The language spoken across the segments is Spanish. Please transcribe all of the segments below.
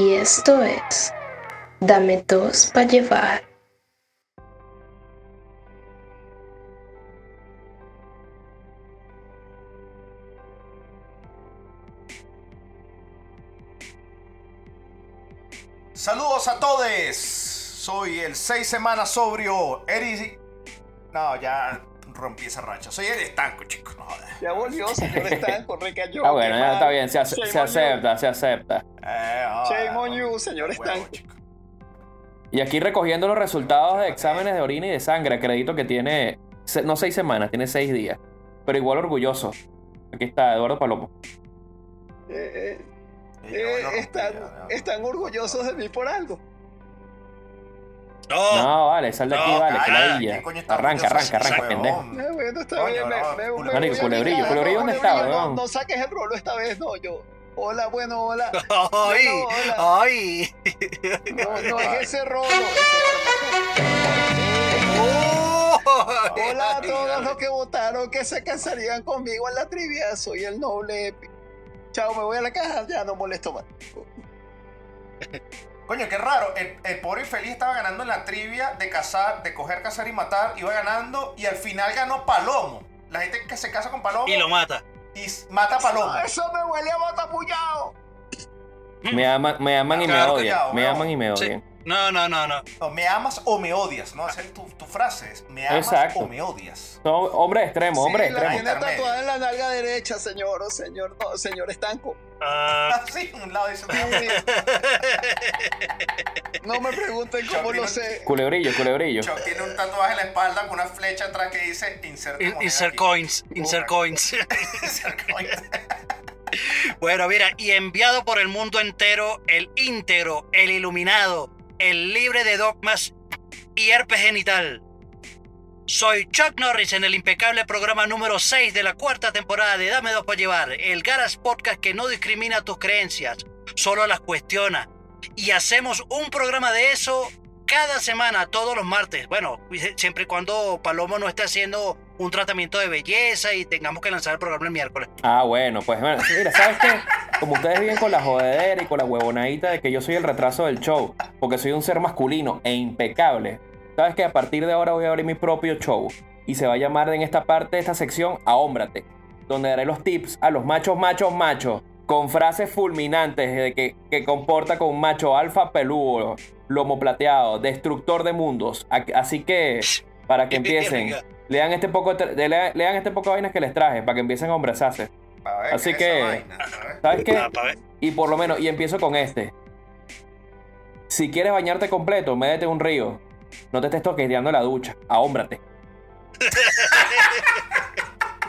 Y esto es Dame dos para llevar. Saludos a todos. Soy el seis semanas sobrio, Eri. No, ya rompí esa racha. Soy el estanco, chicos. No. Ya volvió, señor Estanco, recayó. Ah, bueno, ya está bien, se, ace- acepta, se acepta. Eh, Shame on you, señor. Y aquí recogiendo los resultados de exámenes de orina y de sangre, acredito que tiene, no seis semanas, tiene seis días. Pero igual orgulloso. Aquí está Eduardo Palomo. Eh, eh, eh, están, están orgullosos de mí por algo. No, No, vale, sal de aquí, no, vale, que ah, ladilla. ¿quién coño está Arranca, arranca, arranca, pendejo. huevón? Bueno, está Coño, bien, me, no, me, no saques el rolo esta vez, no, yo. Hola, bueno, hola. ay, Bueno, hola. ay. No, no es ese rolo. Oh. Hola a todos los que votaron que se cansarían conmigo en la trivia. Soy el noble Epi. Chao, me voy a la caja, ya no molesto más. Coño, qué raro. El, el pobre infeliz estaba ganando en la trivia de cazar, de coger, cazar y matar. Iba ganando y al final ganó Palomo. La gente que se casa con Palomo Y lo mata. Y mata a Palomo. Eso me huele a botapullado. Me aman, me aman y me odian. Me aman y me odian. No, no, no, no. No, me amas o me odias, ¿no? Esa es tu, tu frase. es, Me amas Exacto. o me odias. Son hombres extremos, hombres sí, la tatuada en la nalga derecha, señor, o señor, no, señor Estanco. Ah, Así, un lado dice, Dios mío. No me pregunten cómo lo sé. Culebrillo, culebrillo. Chuck tiene un tatuaje en la espalda con una flecha atrás que dice insert in- insert coins, insert coins. Insert coins. Bueno, mira, y enviado por el mundo entero, el íntegro, el iluminado, el libre de dogmas y herpes genital. Soy Chuck Norris en el impecable programa número 6 de la cuarta temporada de Dame Dos para Llevar, el Garas Podcast que no discrimina tus creencias, solo las cuestiona. Y hacemos un programa de eso cada semana, todos los martes. Bueno, siempre y cuando Palomo no esté haciendo un tratamiento de belleza y tengamos que lanzar el programa el miércoles. Ah, bueno, pues bueno, mira, ¿sabes qué? Como ustedes viven con la jodedera y con la huevonadita de que yo soy el retraso del show, porque soy un ser masculino e impecable, ¿sabes que A partir de ahora voy a abrir mi propio show y se va a llamar en esta parte de esta sección Ahómbrate, donde daré los tips a los machos, machos, machos, con frases fulminantes de que, que comporta con un macho alfa peludo, lomo plateado, destructor de mundos. Así que, para que empiecen, lean este poco, de- lean, lean este poco de vainas que les traje, para que empiecen a ver Así que- vaina. ¿Sabes qué? Ah. Y por lo menos, y empiezo con este. Si quieres bañarte completo, métete en un río. No te estés toqueteando la ducha. Ahómbrate.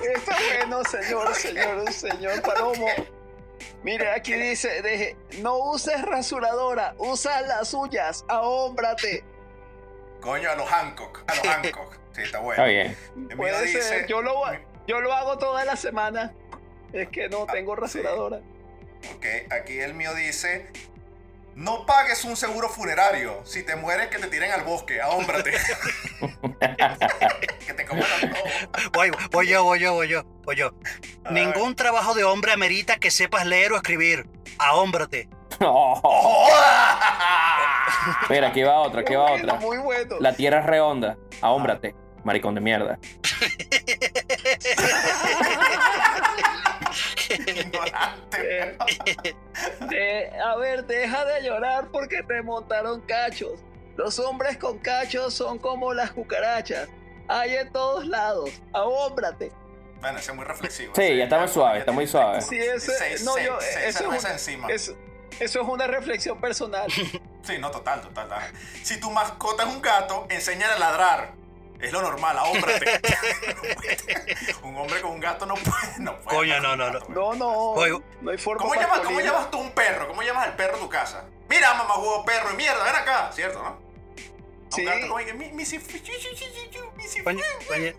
Está bueno, señor, señor, señor Palomo. Mire, aquí dice, deje, no uses rasuradora, usa las suyas, ahómbrate. Coño, a los Hancock. A los Hancock. Sí, está bueno. Está bien. El mío Puede dice- ser, yo lo, yo lo hago toda la semana. Es que no Ah, tengo sí. rasuradora. Ok, aquí el mío dice. No pagues un seguro funerario. Si te mueres, que te tiren al bosque. Ahómbrate. que te coman todo. Voy, voy yo, voy yo, voy yo, voy yo. Ningún trabajo de hombre amerita que sepas leer o escribir. Ahómbrate. Oh. Mira, aquí va otra, aquí va otra. Muy bueno. La tierra es redonda. Ahómbrate. Maricón de mierda. Ignorante. De- a ver, deja de llorar porque te montaron cachos. Los hombres con cachos son como las cucarachas. Hay en todos lados. Ahómbrate. Bueno, ese es muy reflexivo. Sí, ya está muy suave, está muy suave. Sí, ese, Seis- no, seis- yo, seis eso, es una, encima. eso, eso es una reflexión personal. Sí, no, total, total, total. Si tu mascota es un gato, enséñale a ladrar. Es lo normal, ahómbrate. un hombre con un gato no puede. No puede Coño, no, no, gato, No, no, Oigo. no hay forma ¿Cómo llamas, ¿Cómo llamas tú un perro? ¿Cómo llamas al perro de tu casa? Mira, mamá huevo perro y mierda, ven acá, ¿cierto, no? A un Sí. gato como que, "Mi- mi si- fi- chi- chi- chi- chi- chi- mi si- Coño, coño. Eh,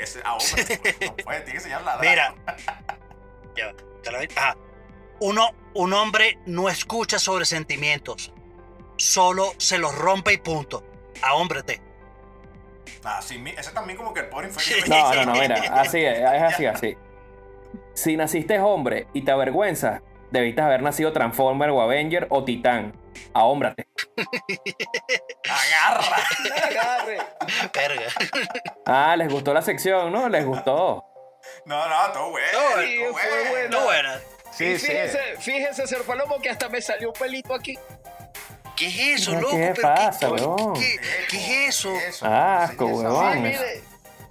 ese- ahómbrate, pues, no. Mira. Ya, ¿te lo? Ajá. Uno, un hombre no escucha sobre sentimientos. Solo se los rompe y punto. Ahómbrate. Ah, sí, mi- ese también como que el pobre infeliz. No, no, no, mira, así es, es así, así. Si naciste hombre y te avergüenzas, debiste haber nacido Transformer o Avenger o Titán. Ahómbrate. Agarra. Agarre. Verga. Ah, les gustó la sección, ¿no? Les gustó. No, no, todo bueno. No, Sí, todo fue bueno. bueno. No, buena. Sí, fíjese, fíjese, ser palomo, que hasta me salió un pelito aquí. ¿Qué es eso, ¿Qué loco? pasa, ¿Pero qué- weón? qué, qué es eso? Asco, mire.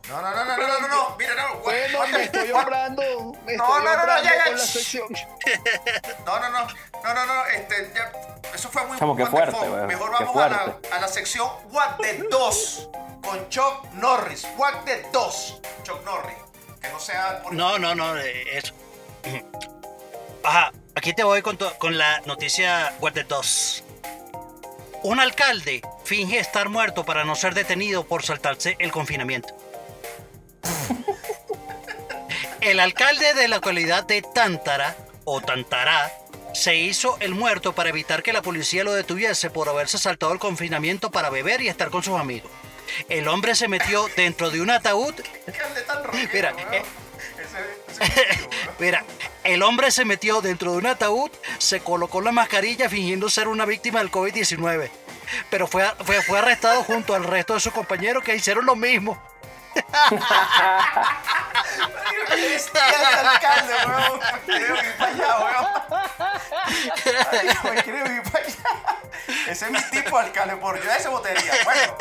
No, no, no, no, no, no, no, mira, no, Bueno, what- me estoy hombrando. Me No, estoy no, no, no, ya, ya. No, no, no, no, no, no, este, ya, eso fue muy what the fuerte, weón, Mejor qué vamos a la, fuerte. a la sección What the 2 con Chuck Norris. What the 2, Chuck Norris. Que no sea por- No, no, no, eh, eso. Ajá, aquí te voy con, tu- con la noticia Guardia 2. Un alcalde finge estar muerto para no ser detenido por saltarse el confinamiento. El alcalde de la localidad de Tántara, o Tantará, se hizo el muerto para evitar que la policía lo detuviese por haberse saltado el confinamiento para beber y estar con sus amigos. El hombre se metió dentro de un ataúd Mira, eh. Mira, el hombre se metió dentro de un ataúd, se colocó la mascarilla fingiendo ser una víctima del COVID-19. Pero fue, fue, fue arrestado junto al resto de sus compañeros que hicieron lo mismo. Es el alcalde, weón. Quiero ir para allá, weón. Ay, weón, quiero ir para allá. Ese es mi tipo de alcalde, por yo ese votaría. Bueno,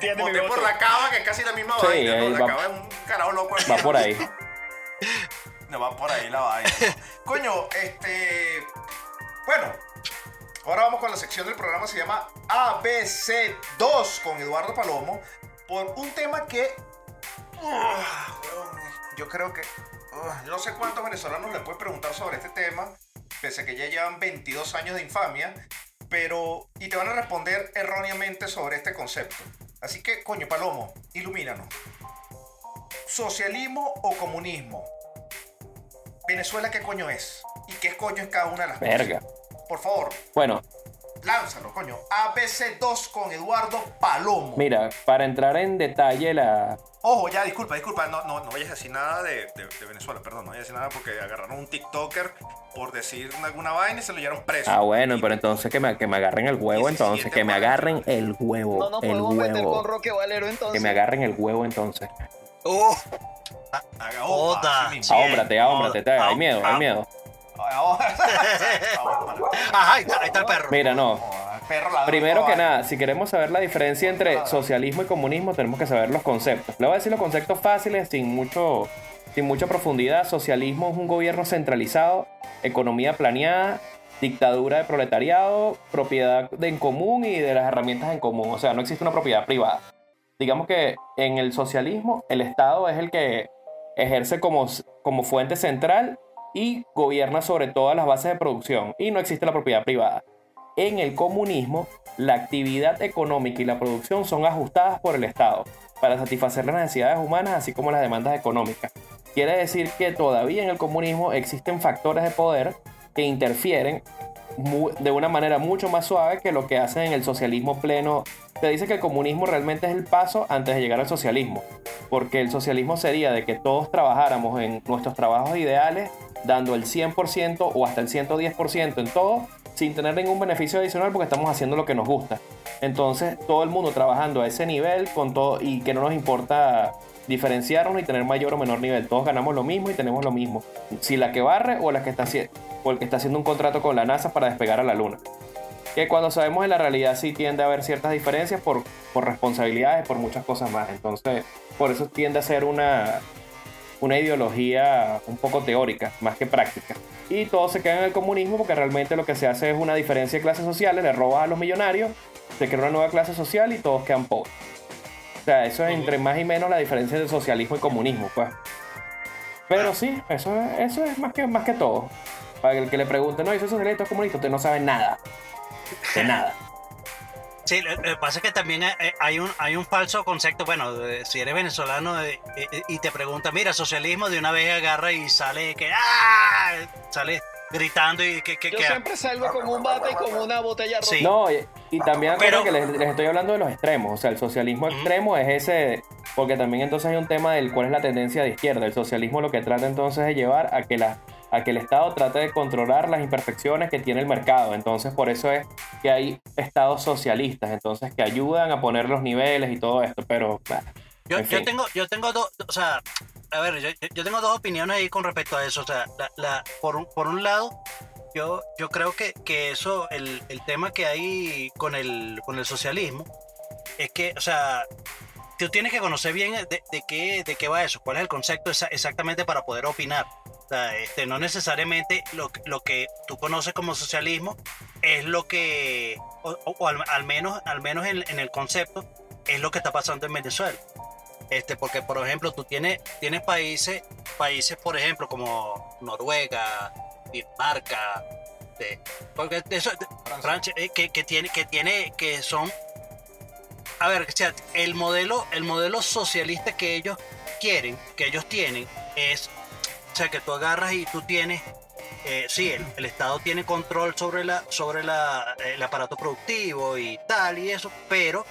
Tiene mi voté voto. por la cava, que es casi la misma Sí, vaina. La va- cava es un carajo loco. Va por ahí. No va por ahí la vaina. Coño, este. Bueno, ahora vamos con la sección del programa. Se llama ABC2 con Eduardo Palomo. Por un tema que. Weón, yo creo que. yo no sé cuántos venezolanos le pueden preguntar sobre este tema. Pese a que ya llevan 22 años de infamia. Pero. Y te van a responder erróneamente sobre este concepto. Así que, coño, Palomo, ilumínanos. ¿Socialismo o comunismo? Venezuela, ¿qué coño es? ¿Y qué coño es cada una de las Verga. cosas? Por favor, Bueno, lánzalo, coño. ABC2 con Eduardo Palomo. mira, para entrar en detalle la... Ojo, ya, disculpa, disculpa. No, no, no vayas a decir nada de, de- de Venezuela, perdón. No vayas a decir nada porque agarraron un TikToker por decir alguna vaina y se lo llevaron preso. Ah, bueno, Y- pero entonces que me, que me agarren el huevo, 17 entonces. Que me agarren el huevo. No nos el podemos meter con huevo. Roque Valero entonces. Que me agarren el huevo, entonces. ¡Oh! Haga Oda. opa, así mismo. Sí. Ahómbrate, ahómbrate. te- Hay miedo, hay miedo. Ajá, ahí está, el perro. Mira, no. Primero que nada, si queremos saber la diferencia entre socialismo y comunismo, tenemos que saber los conceptos. Le voy a decir los conceptos fáciles, sin mucho, sin mucha profundidad. Socialismo es un gobierno centralizado, economía planeada, dictadura de proletariado, propiedad de en común y de las herramientas en común. O sea, no existe una propiedad privada. Digamos que en el socialismo el Estado es el que ejerce como, como fuente central y gobierna sobre todas las bases de producción y no existe la propiedad privada. En el comunismo, la actividad económica y la producción son ajustadas por el Estado para satisfacer las necesidades humanas así como las demandas económicas. Quiere decir que todavía en el comunismo existen factores de poder que interfieren de una manera mucho más suave que lo que hacen en el socialismo pleno. Se dice que el comunismo realmente es el paso antes de llegar al socialismo, porque el socialismo sería de que todos trabajáramos en nuestros trabajos ideales, dando el 100% o hasta el 110% en todo, sin tener ningún beneficio adicional porque estamos haciendo lo que nos gusta. Entonces, todo el mundo trabajando a ese nivel con todo y que no nos importa diferenciarnos ni tener mayor o menor nivel. Todos ganamos lo mismo y tenemos lo mismo. Si la que barre o la que está haciendo o el que está haciendo un contrato con la NASA para despegar a la luna. Que cuando sabemos en la realidad sí tiende a haber ciertas diferencias por, por responsabilidades, por muchas cosas más. Entonces, por eso tiende a ser una, una ideología un poco teórica, más que práctica. Y todo se queda en el comunismo porque realmente lo que se hace es una diferencia de clases sociales, le robas a los millonarios, se crea una nueva clase social y todos quedan pobres. O sea, eso es entre más y menos la diferencia de socialismo y comunismo, pues. Pero sí, eso, es- eso es más que, más que todo. Para el que le pregunte, no, ¿y socialista o comunista? Usted no sabe nada. De nada. Sí, lo que pasa es que también hay- hay un, hay un falso concepto. Bueno, de- si eres venezolano eh, eh, y te pregunta, mira, socialismo, de una vez agarra y sale que ¡ah! sale gritando y que, que, Yo que- siempre salgo con un bate y con una botella rota. Sí. No, y, y también acuerdo Pero- que les, les estoy hablando de los extremos. O sea, el socialismo extremo es ese. Porque también entonces hay un tema del cuál es la tendencia de izquierda. El socialismo lo que trata entonces es llevar a que las a que el Estado trate de controlar las imperfecciones que tiene el mercado. Entonces, por eso es que hay estados socialistas, entonces que ayudan a poner los niveles y todo esto, pero... Yo, en yo tengo, yo tengo dos, o sea, a ver, yo, yo tengo dos opiniones ahí con respecto a eso. O sea, la, la- por, un, por un lado, yo, yo creo que, que eso, el, el tema que hay con el, con el socialismo, es que, o sea, tú tienes que conocer bien de, de qué, de qué va eso, cuál es el concepto exa- exactamente para poder opinar. Sea, este, no necesariamente lo, que- lo que tú conoces como socialismo es lo que, o, al, al menos, al menos en, en el concepto, es lo que está pasando en Venezuela. Este, porque, por ejemplo, tú tienes, tienes países, países, por ejemplo, como Noruega, Dinamarca, de- porque eso, Francia, eh, que, que tiene, que tiene, que son, a ver, o sea, el modelo, el modelo socialista que ellos quieren, que ellos tienen, es, o sea, que tú agarras y tú tienes, eh, sí, el, Estado tiene control sobre la, sobre la, el aparato productivo y tal y eso, pero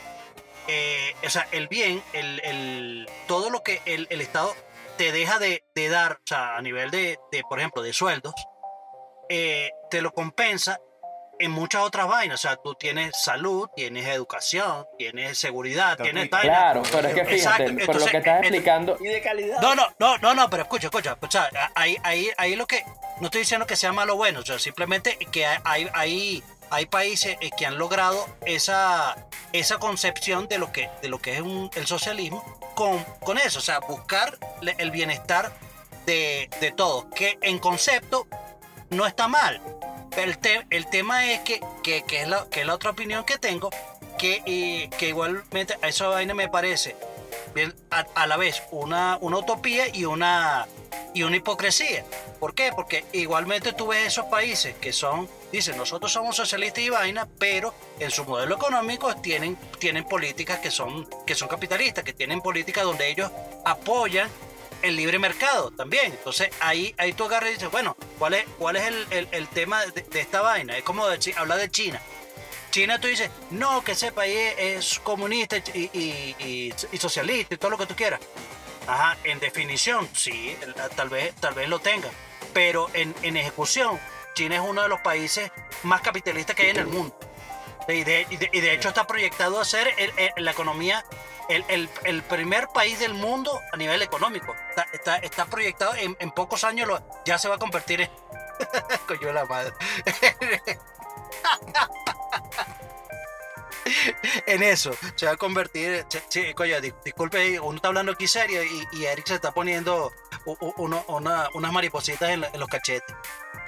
eh, o sea, el bien, el, el- todo lo que el, el Estado te deja de, de dar, o sea, a nivel de, de, por ejemplo, de sueldos, eh, te lo compensa en muchas otras vainas. O sea, tú tienes salud, tienes educación, tienes seguridad, tienes vaina. Claro, pero es que fíjate, Exacto, por lo que estás explicando, Y de calidad. No, no, no, no, no, pero escucha, escucha. O sea, ahí, ahí, ahí lo que. No estoy diciendo que sea malo o bueno, o sea, simplemente que hay, hay, hay países eh, que han logrado esa, esa concepción de lo que, de lo que es un- el socialismo con, con eso, o sea, buscar le- el bienestar de, de todos, que en concepto no está mal. El, te- el tema es que, que, que es la, que es la otra opinión que tengo, que, que igualmente a esa vaina me parece bien, a, a la vez una, una utopía y una, y una hipocresía. ¿Por qué? Porque igualmente tú ves esos países que son, dicen, nosotros somos socialistas y vaina, pero en su modelo económico tienen, tienen políticas que son, que son capitalistas, que tienen políticas donde ellos apoyan el libre mercado también. Entonces ahí, ahí tú agarras y dices, bueno, ¿cuál es, cuál es el, el- tema de, de esta vaina? Es como decir, hablar de China. China tú dices, no, que ese país es comunista y, y- y- socialista y todo lo que tú quieras. Ajá, en definición, sí, tal vez, tal vez lo tenga. Pero en, en ejecución, China es uno de los países más capitalistas que hay en el mundo. Y de, y de- hecho está proyectado a ser el- el- la economía, el, el- primer país del mundo a nivel económico. Está, está, está proyectado, en, pocos años lo- ya se va a convertir en... Coño la madre. en eso, se va a convertir. Sí, coño, di- disculpe, uno está hablando aquí serio y, y Eric se está poniendo uno- una- unas maripositas en los cachetes.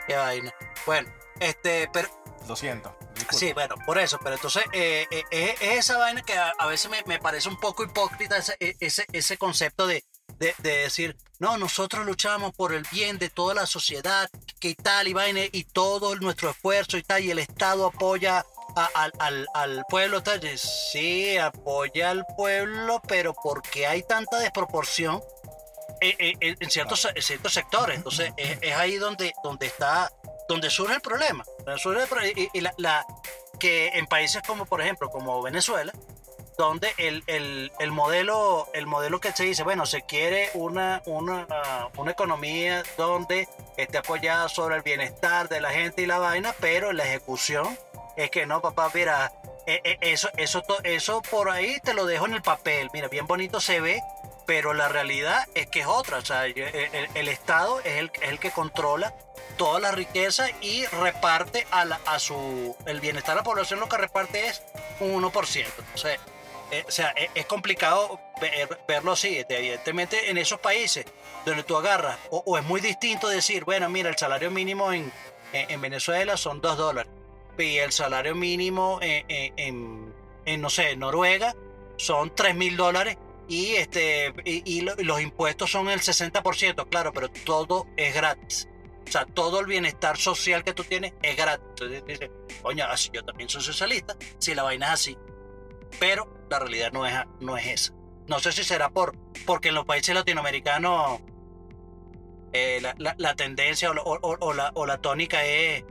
Qué vaina. Bueno, este, pero Lo siento. Sí, bueno, por eso, pero entonces eh, eh, es, es esa vaina que a, a veces me, me parece un poco hipócrita ese, e- ese, ese concepto de, de, de decir, no, nosotros luchamos por el bien de toda la sociedad, que tal y vaina, y todo nuestro esfuerzo y tal, y el Estado apoya a- al, al, al pueblo, tal. Y Sí, apoya al pueblo, pero porque hay tanta desproporción eh, eh, en, en ciertos, en ciertos sectores. Entonces, es, es ahí donde, donde está, donde surge el problema. Surge el y, la, que en países como, por ejemplo, como Venezuela, donde el, el, el modelo, el modelo que se dice, bueno, se quiere una, una, una economía donde esté apoyada sobre el bienestar de la gente y la vaina, pero la ejecución es que no, papá, mira, eh, eh, eso, eso, eso por ahí te lo dejo en el papel, mira, bien bonito se ve, pero la realidad es que es otra. O sea, el, Estado es el, que controla toda la riqueza y reparte a, su. El bienestar de la población lo que reparte es un 1%. Entonces, eh, o sea, es, es complicado ver- verlo así. Evidentemente, en esos países donde tú agarras, o, es muy distinto decir, bueno, mira, el salario mínimo en, en, en Venezuela son 2 dólares y el salario mínimo en, en- en- en, no sé, Noruega son 3 mil dólares y, este, y, y lo- y los impuestos son el 60%, claro, pero todo es gratis. O sea, todo el bienestar social que tú tienes es gratis. Entonces dices, coño, así yo también soy socialista, si la vaina es así. Pero la realidad no es, no es esa. No sé si será por, porque en los países latinoamericanos eh, la, tendencia o, la- tónica es,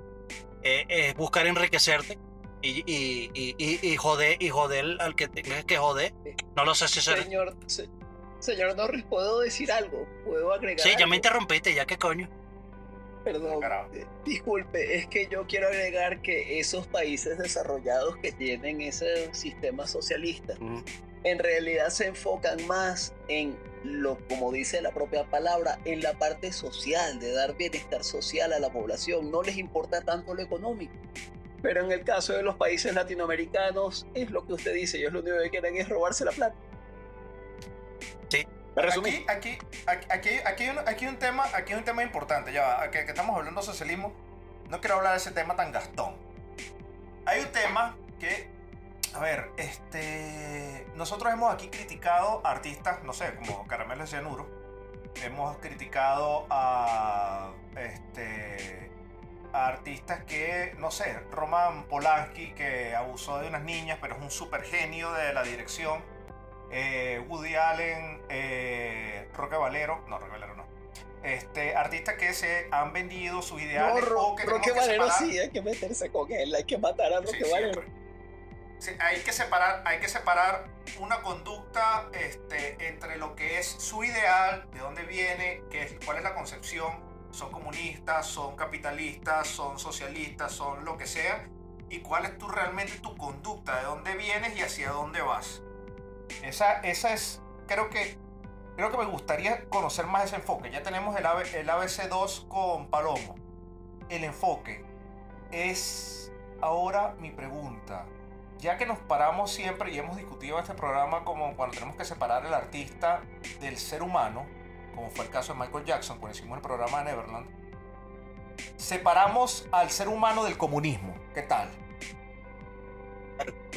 es buscar enriquecerte y, y, y, y, y joder, y joder al que tengas que joder. No lo sé si será. Señor, se- señor Norris, ¿puedo decir algo? ¿Puedo agregar Sí, ya algo? me interrumpiste, ya que coño. Perdón, Carajo. eh, disculpe, es que yo quiero agregar que esos países desarrollados que tienen ese sistema socialista en realidad se enfocan más en lo, como dice la propia palabra, en la parte social, de dar bienestar social a la población. No les importa tanto lo económico. Pero en el caso de los países latinoamericanos, es lo que usted dice, ellos lo único que quieren es robarse la plata. Sí. Aquí, aquí, aquí, aquí, hay un, aquí hay un tema, aquí hay un tema importante, ya que estamos hablando de socialismo, no quiero hablar de ese tema tan gastón. Hay un tema que, a ver, este, nosotros hemos aquí criticado a artistas, no sé, como Caramelo de Cianuro, hemos criticado a, este, a artistas que, no sé, Roman Polanski, que abusó de unas niñas, pero es un super genio de la dirección eh, Woody Allen, eh, Roque Valero, no, Roque Valero no. Este, artistas que se han vendido sus No, ideales Ro- o que Roque que Valero separar. sí, hay que meterse con él, hay que matar a Sí, Roque Valero. siempre. Sí, hay que separar, hay que separar una conducta este, entre lo que es su ideal, de dónde viene, qué es, cuál es la concepción, son comunistas, son capitalistas, son socialistas, son lo que sea, y cuál es tu, realmente tu conducta, de dónde vienes y hacia dónde vas. Esa, esa es, creo que, creo que me gustaría conocer más ese enfoque. Ya tenemos el, el ABC2 con Palomo. El enfoque es ahora mi pregunta. Ya que nos paramos siempre y hemos discutido este programa como cuando tenemos que separar el artista del ser humano, como fue el caso de Michael Jackson cuando hicimos el programa de Neverland, separamos al ser humano del comunismo. ¿Qué tal?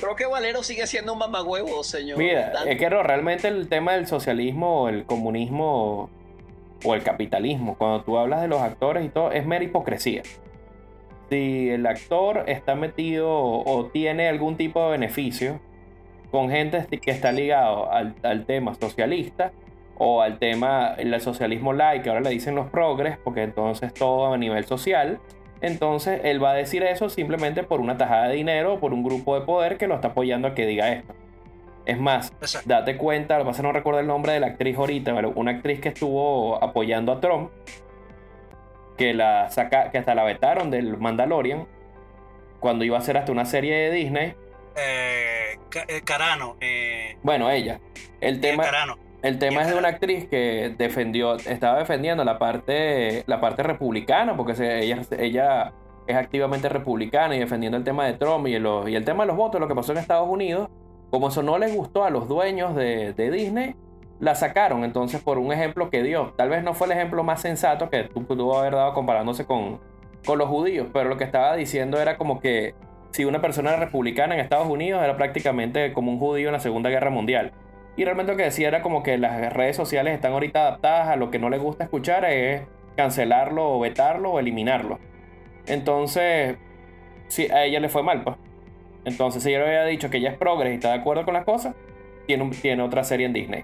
Roque Valero sigue siendo un mamagüevo, señor. Mira, es que no, realmente el tema del socialismo o el comunismo o el capitalismo, cuando tú hablas de los actores y todo, es mera hipocresía. Si el actor está metido o tiene algún tipo de beneficio con gente que está ligado al, al tema socialista o al tema el socialismo light, que ahora le dicen los progres, porque entonces todo a nivel social, entonces él va a decir eso simplemente por una tajada de dinero o por un grupo de poder que lo está apoyando a que diga esto. Es más, date cuenta, lo que pasa no recuerdo el nombre de la actriz ahorita, pero una actriz que estuvo apoyando a Trump, que la saca, que hasta la vetaron del Mandalorian, cuando iba a hacer hasta una serie de Disney. Eh, eh, Carano. Eh, Bueno, ella. El tema, Carano. El tema es de una actriz que defendió, estaba defendiendo la parte, la parte republicana, porque ella, es activamente republicana y defendiendo el tema de Trump y, el tema de los votos, lo que pasó en Estados Unidos. Como eso no les gustó a los dueños de, Disney, la sacaron. Entonces, por un ejemplo que dio, tal vez no fue el ejemplo más sensato que tú pudo haber dado comparándose con, con los judíos, pero lo que estaba diciendo era como que si una persona republicana en Estados Unidos era prácticamente como un judío en la Segunda Guerra Mundial. Y realmente lo que decía era como que las redes sociales están ahorita adaptadas a lo que no les gusta escuchar, es cancelarlo o vetarlo o eliminarlo. Entonces, sí, a ella le fue mal, pues. Entonces, si ella le había dicho que ella es progres y está de acuerdo con las cosas, tiene, un- tiene otra serie en Disney.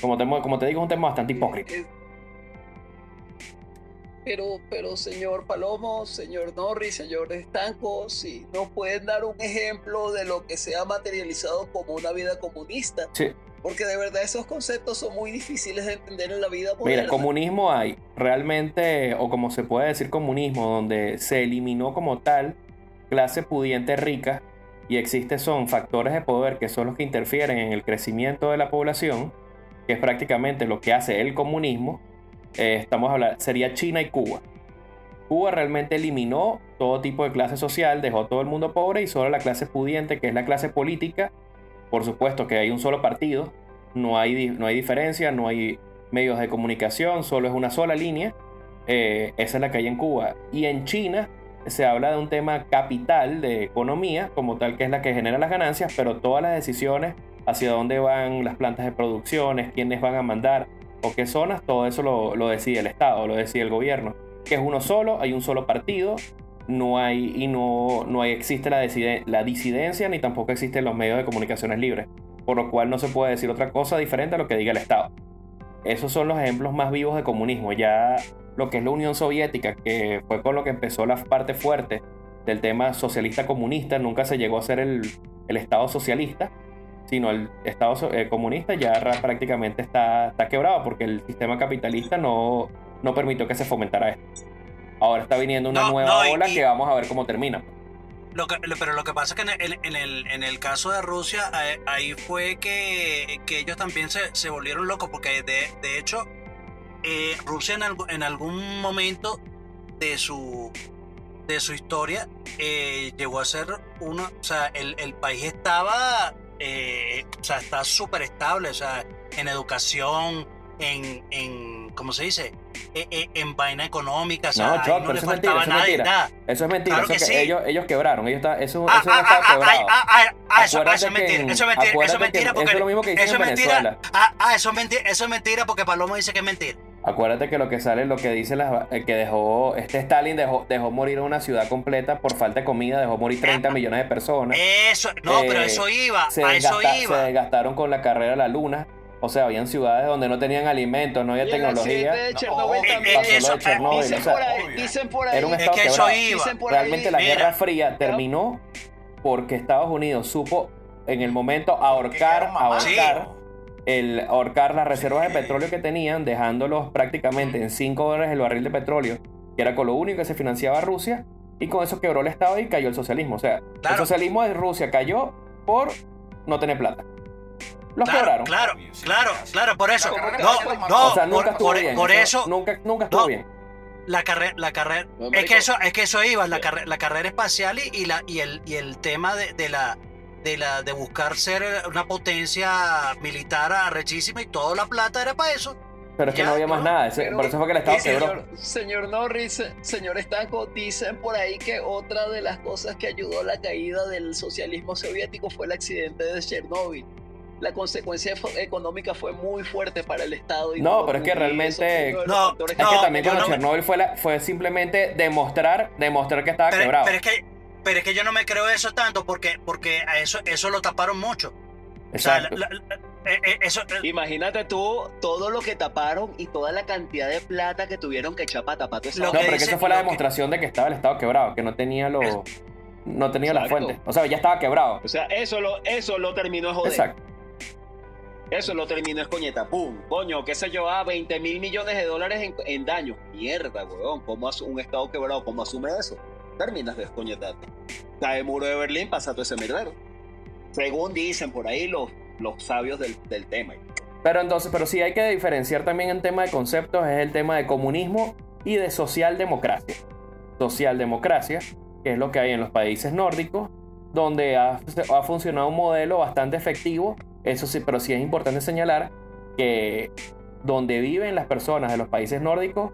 Como te, como te digo, es un tema bastante hipócrita. Pero, pero, señor Palomo, señor Norris, señor Estanco, si nos pueden dar un ejemplo de lo que se ha materializado como una vida comunista. Sí. Porque de verdad esos conceptos son muy difíciles de entender en la vida Mira, moderna. comunismo hay. Realmente, o como se puede decir comunismo, donde se eliminó como tal clase pudiente rica y existe son factores de poder que son los que interfieren en el crecimiento de la población, que es prácticamente lo que hace el comunismo. eh, estamos hablando, sería China y Cuba. Cuba realmente eliminó todo tipo de clase social, dejó todo el mundo pobre y solo la clase pudiente, que es la clase política. Por supuesto que hay un solo partido, no hay, no hay diferencia, no hay medios de comunicación, solo es una sola línea. Eh, esa es la que hay en Cuba. Y en China se habla de un tema capital de economía, como tal que es la que genera las ganancias, pero todas las decisiones hacia dónde van las plantas de producciones, quiénes van a mandar o qué zonas, todo eso lo, lo decide el Estado, lo decide el gobierno. Que es uno solo, hay un solo partido, no hay y no, no hay, existe la, decide- la disidencia ni tampoco existen los medios de comunicaciones libres, por lo cual no se puede decir otra cosa diferente a lo que diga el Estado. Esos son los ejemplos más vivos de comunismo. Ya lo que es la Unión Soviética, que fue con lo que empezó la parte fuerte del tema socialista comunista, nunca se llegó a ser el, el Estado socialista, sino el Estado eh, comunista ya prácticamente está, está quebrado porque el sistema capitalista no, no permitió que se fomentara esto. Ahora está viniendo una No, nueva no, y- ola y- que vamos a ver cómo termina. Lo que- lo- pero lo que pasa es que en el, en el, en el caso de Rusia, ahí fue que, que ellos también se, se volvieron locos, porque de, de hecho, eh, Rusia en, algu- en algún momento de su, de su historia eh, llegó a ser uno, o sea, el, el país estaba, eh, o sea, está súper estable, o sea, en educación, en, en ¿cómo se dice? Eh, eh, en vaina económica, o sea, No, Choc, no pero eso es mentira, eso es nada, mentira. nada. Eso es mentira, Claro eso que que sí. ellos, ellos quebraron, ellos está, eso, Ah, eso no ah, está ah, ah, quebrado. ah, ah, ah, eso, eso es que mentira, en- eso es mentira, eso es que mentira porque eso es lo mismo que dicen eso en es mentira. Ah, eso es mentira, eso es mentira porque Palomo dice que es mentira. Acuérdate que lo que sale, lo que dice la, eh, que dejó, este Stalin dejó, dejó morir a una ciudad completa por falta de comida, dejó morir 30 millones de personas. Eso, no, pero Eh, eso iba, se, a eso desgasta- se iba. desgastaron con la carrera a la luna. O sea, habían ciudades donde no tenían alimentos, no había Y tecnología. accidente de Chernobyl No, también. eso, Pasó lo de Chernobyl. Dicen o sea, por ahí, obvio. dicen por ahí. Era un Es que eso iba. Realmente la mira. Guerra Fría terminó porque Estados Unidos supo en el momento ahorcar, ahorcar, el, ahorcar las reservas de petróleo que tenían, dejándolos prácticamente en 5 dólares el barril de petróleo, que era con lo único que se financiaba Rusia, y con eso quebró el Estado y cayó el socialismo. O sea, el socialismo de Rusia cayó por no tener plata. Los Claro, quebraron. claro, claro, sí. claro, por eso. No, no, o sea, nunca por, estuvo por- bien. por eso, Nunca, nunca estuvo no, bien. la carrera, la carrera, No, es que eso, es que eso iba, la, carre- la carrera espacial y, y la, y el, y el tema de, de la, de la, de buscar ser una potencia militar arrechísima y toda la plata era para eso. Pero es que Ya, no había más no, nada. Pero- por eso fue que el Estado señor, señor Norris, señor Estanco, dicen por ahí que otra de las cosas que ayudó a la caída del socialismo soviético fue el accidente de Chernóbil. La consecuencia económica fue muy fuerte para el Estado. y No, pero es que realmente- No, factores Es No, que también con no me- Chernobyl fue, la- fue simplemente demostrar, demostrar que estaba Pero, quebrado. pero es que, pero es que yo no me creo eso tanto porque, porque a eso, eso lo taparon mucho. O sea, Exacto. la- la- eh, eh, eso, eh, Imagínate tú todo lo que taparon y toda la cantidad de plata que tuvieron que echar para tapar todo eso. No, pero que esa fue la que- demostración de que estaba el Estado quebrado, que no tenía los, no tenía las Exacto. fuentes. O sea, ya estaba quebrado. O sea, eso lo, eso lo terminó de joder. Exacto. Eso lo terminó es coñeta. ¡Pum! Coño, qué sé yo, a 20 mil millones de dólares en, en daños. Mierda, weón. ¿Cómo asu- un Estado quebrado, cómo asume eso? Terminas de descoñetarte. Cae muro de Berlín, pasa todo ese mierdero. Según dicen por ahí los, los sabios del, del tema. Pero entonces, pero sí hay que diferenciar también en tema de conceptos, es el tema de comunismo y de socialdemocracia. Socialdemocracia, que es lo que hay en los países nórdicos, donde ha, ha funcionado un modelo bastante efectivo. Eso sí, pero sí es importante señalar que donde viven las personas de los países nórdicos,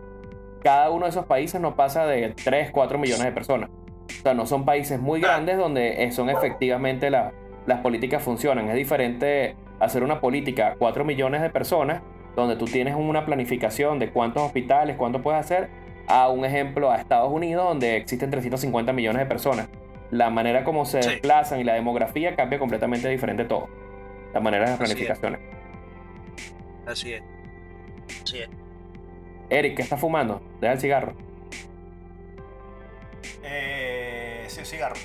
cada uno de esos países no pasa de 3, 4 millones de personas. O sea, no son países muy grandes donde son efectivamente la- las políticas funcionan. Es diferente hacer una política a 4 millones de personas, donde tú tienes una planificación de cuántos hospitales, cuánto puedes hacer, a un ejemplo a Estados Unidos, donde existen 350 millones de personas. La manera como se Sí. desplazan y la demografía cambia completamente diferente todo. La manera de las planificaciones. así es. Así es. Eric, ¿qué estás fumando? Deja el cigarro. Eh, sí, cigarro.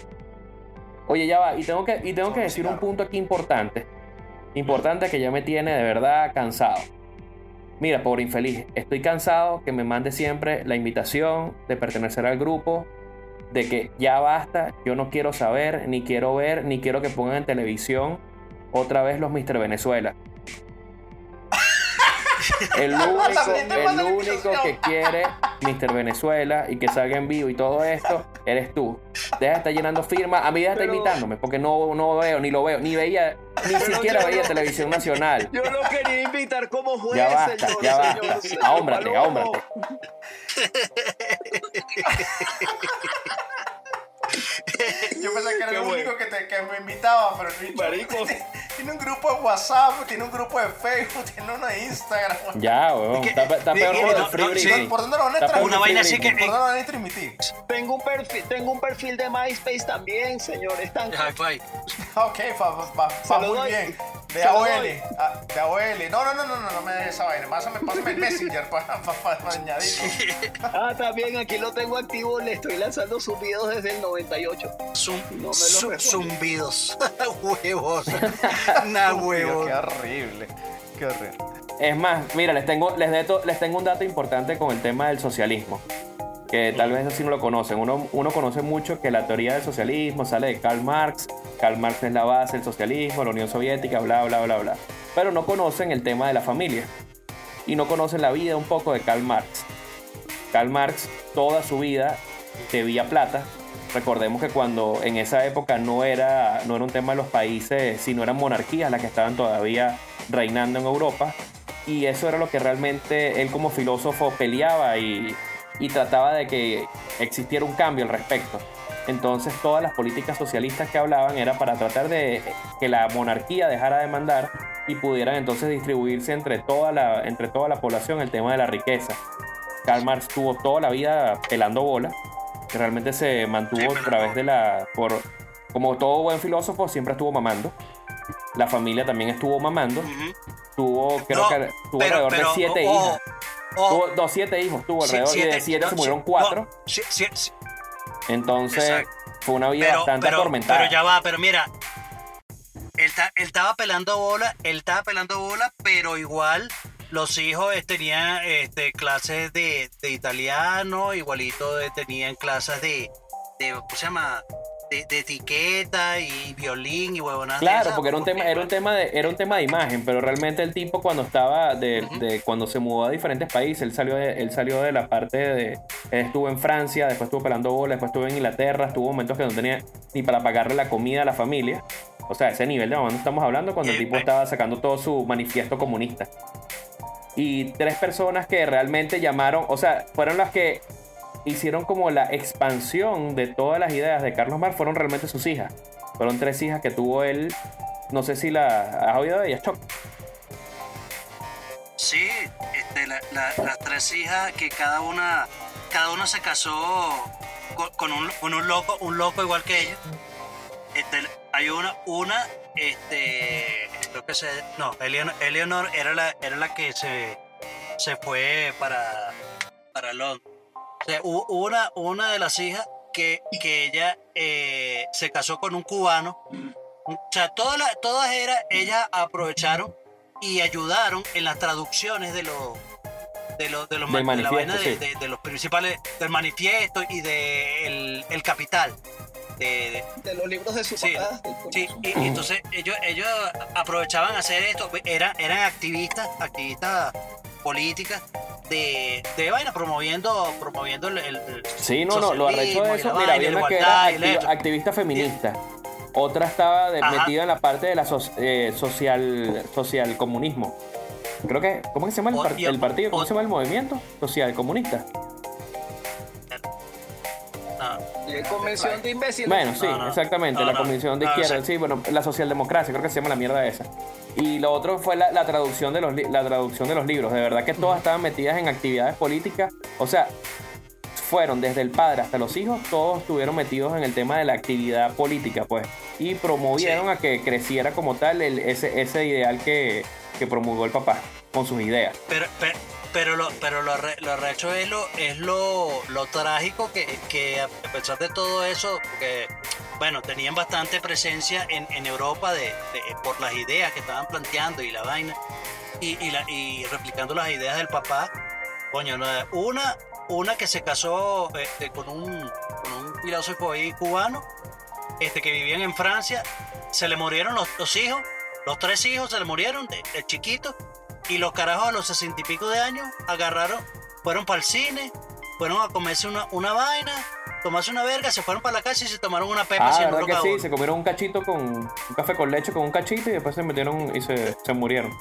Oye, ya va, y tengo que, y tengo que decir un punto aquí importante. Importante que ya me tiene de verdad cansado. Mira, pobre infeliz, estoy cansado que me mande siempre la invitación de pertenecer al grupo, de que ya basta, yo no quiero saber, ni quiero ver, ni quiero que pongan en televisión otra vez los Mr. Venezuela. El único, el único que quiere Mr. Venezuela y que salga en vivo y todo esto, eres tú. Deja de estar llenando firmas. A mí deja de estar invitándome, porque no, no veo, ni lo veo, ni veía, ni siquiera yo veía televisión nacional. Yo lo quería invitar como juez, Ya basta, señor, ya basta. Ahómbrate, ahómbrate. Yo pensé que era Qué el único que, te, que me invitaba, pero el bicho Marico. tiene un grupo de WhatsApp, tiene un grupo de Facebook, tiene uno de Instagram. Ya, weón. Está, peor Free no, sí. Britney. ¿Por dónde lo van a transmitir? Una vaina así que- Britney. ¿Por dónde lo van a transmitir? Tengo un perfil, tengo un perfil de MySpace también, señor. Están Hi-Fi. Ok, va, va, va, muy bien. De AOL. ah, De AOL. No, no, no, no, no, no me dejes esa vaina. Pásame, pásame el Messenger para, para, para añadir. Ah, también aquí lo tengo activo, le estoy lanzando subidos desde el 98. Zum- No me lo zumbidos. huevos. Nah, huevos. Qué horrible. Qué horrible. Es más, mira, les tengo, les, deto- les tengo un dato importante con el tema del socialismo. Que tal vez así no lo conocen. Uno, uno conoce mucho que la teoría del socialismo sale de Karl Marx. Karl Marx es la base del socialismo, la Unión Soviética, bla, bla, bla, bla. Pero no conocen el tema de la familia. Y no conocen la vida un poco de Karl Marx. Karl Marx toda su vida debía plata. Recordemos que cuando en esa época no era, no era un tema de los países, sino eran monarquías las que estaban todavía reinando en Europa. Y eso era lo que realmente él como filósofo peleaba y, y trataba de que existiera un cambio al respecto. Entonces todas las políticas socialistas que hablaban era para tratar de que la monarquía dejara de mandar y pudieran entonces distribuirse entre toda la, entre toda la población el tema de la riqueza. Karl Marx tuvo toda la vida pelando bola, que realmente se mantuvo a través de la... Por, como todo buen filósofo, siempre estuvo mamando. La familia también estuvo mamando. Ujú. Tuvo, creo No, que tuvo pero- alrededor pero, de siete hijas. Ojo, Tuvo, no, siete hijos tuvo alrededor y de siete- siete no, se murieron cuatro. no, Entonces Exacto. fue una vida pero, bastante pero, atormentada. pero ya va, pero mira, él, ta- él estaba pelando bola, él estaba pelando bola, pero igual los hijos eh, tenían este, clases de, de italiano, igualito eh, tenían clases de, de ¿cómo se llama? De, de etiqueta y violín y huevonadas Claro, esas, porque era un tema, era un tema de, era un tema de imagen, pero realmente el tipo cuando estaba de, cuando se mudó a diferentes países, él salió de, él salió de la parte de, él estuvo en Francia, después estuvo pelando bola, después estuvo en Inglaterra, estuvo momentos que no tenía ni para pagarle la comida a la familia. O sea, ese nivel de momento estamos hablando cuando el tipo pues. estaba sacando todo su manifiesto comunista. Y tres personas que realmente llamaron, o sea, fueron las que hicieron como la expansión de todas las ideas de Carlos Marx, fueron realmente sus hijas. Fueron tres hijas que tuvo él. No sé si la has oído de ellas, Choc. Sí, este, la- la- las tres hijas que cada una, cada una se casó con, un, un loco, un loco igual que ella. Este, hay una, una, este, creo que se, no, Eleonor, Eleonor era la, era la que se, se fue para, para Londres. O sea, hubo una, una de las hijas que, que ella eh, se casó con un cubano. O sea, todas, las- todas era, ellas aprovecharon y ayudaron en las traducciones de los de los de los Del de la vaina de, sí. de- de los principales del manifiesto y de el, el capital de, de- De los libros de su Sí, papá. sí, y, y entonces ellos ellos aprovechaban a hacer esto eran eran activistas activistas políticas de, de vaina promoviendo promoviendo el, Sí, no, no, lo arrecho de eso. Mira, había una que era activa- activista feminista. Otra estaba de- metida en la parte de la so- eh, social, social comunismo. Creo que, ¿cómo que se llama el, par- el partido? ¿Cómo se llama el movimiento? Social comunista. Eh, Convención de imbéciles. Bueno, sí, No, no. exactamente, No, la no. Comisión de No, Izquierda, sí, bueno, la socialdemocracia, creo que se llama la mierda esa. Y lo otro fue la, la traducción de los la traducción de los libros, de verdad que todas estaban metidas en actividades políticas, o sea, fueron desde el padre hasta los hijos, todos estuvieron metidos en el tema de la actividad política, pues, y promovieron Sí. a que creciera como tal el- ese, ese ideal que, que promulgó el papá con sus ideas. pero pero, pero lo pero lo, lo arrecho es lo es lo, lo trágico que, que a pesar de todo eso que bueno tenían bastante presencia en, en Europa de, por las ideas que estaban planteando y la vaina y, y, replicando las ideas del papá coño una una que se casó este, con un con un filósofo ahí cubano este que vivían en Francia se le murieron los, los hijos los tres hijos se le murieron de, de chiquitos y los carajos a los sesenta y pico de años agarraron, fueron para el cine, fueron a comerse una, una vaina, tomarse una verga, se fueron para la casa y se tomaron una pepa Ah, verdad que sí, uno. se comieron un cachito con un café con leche con un cachito y después se metieron y se, se murieron.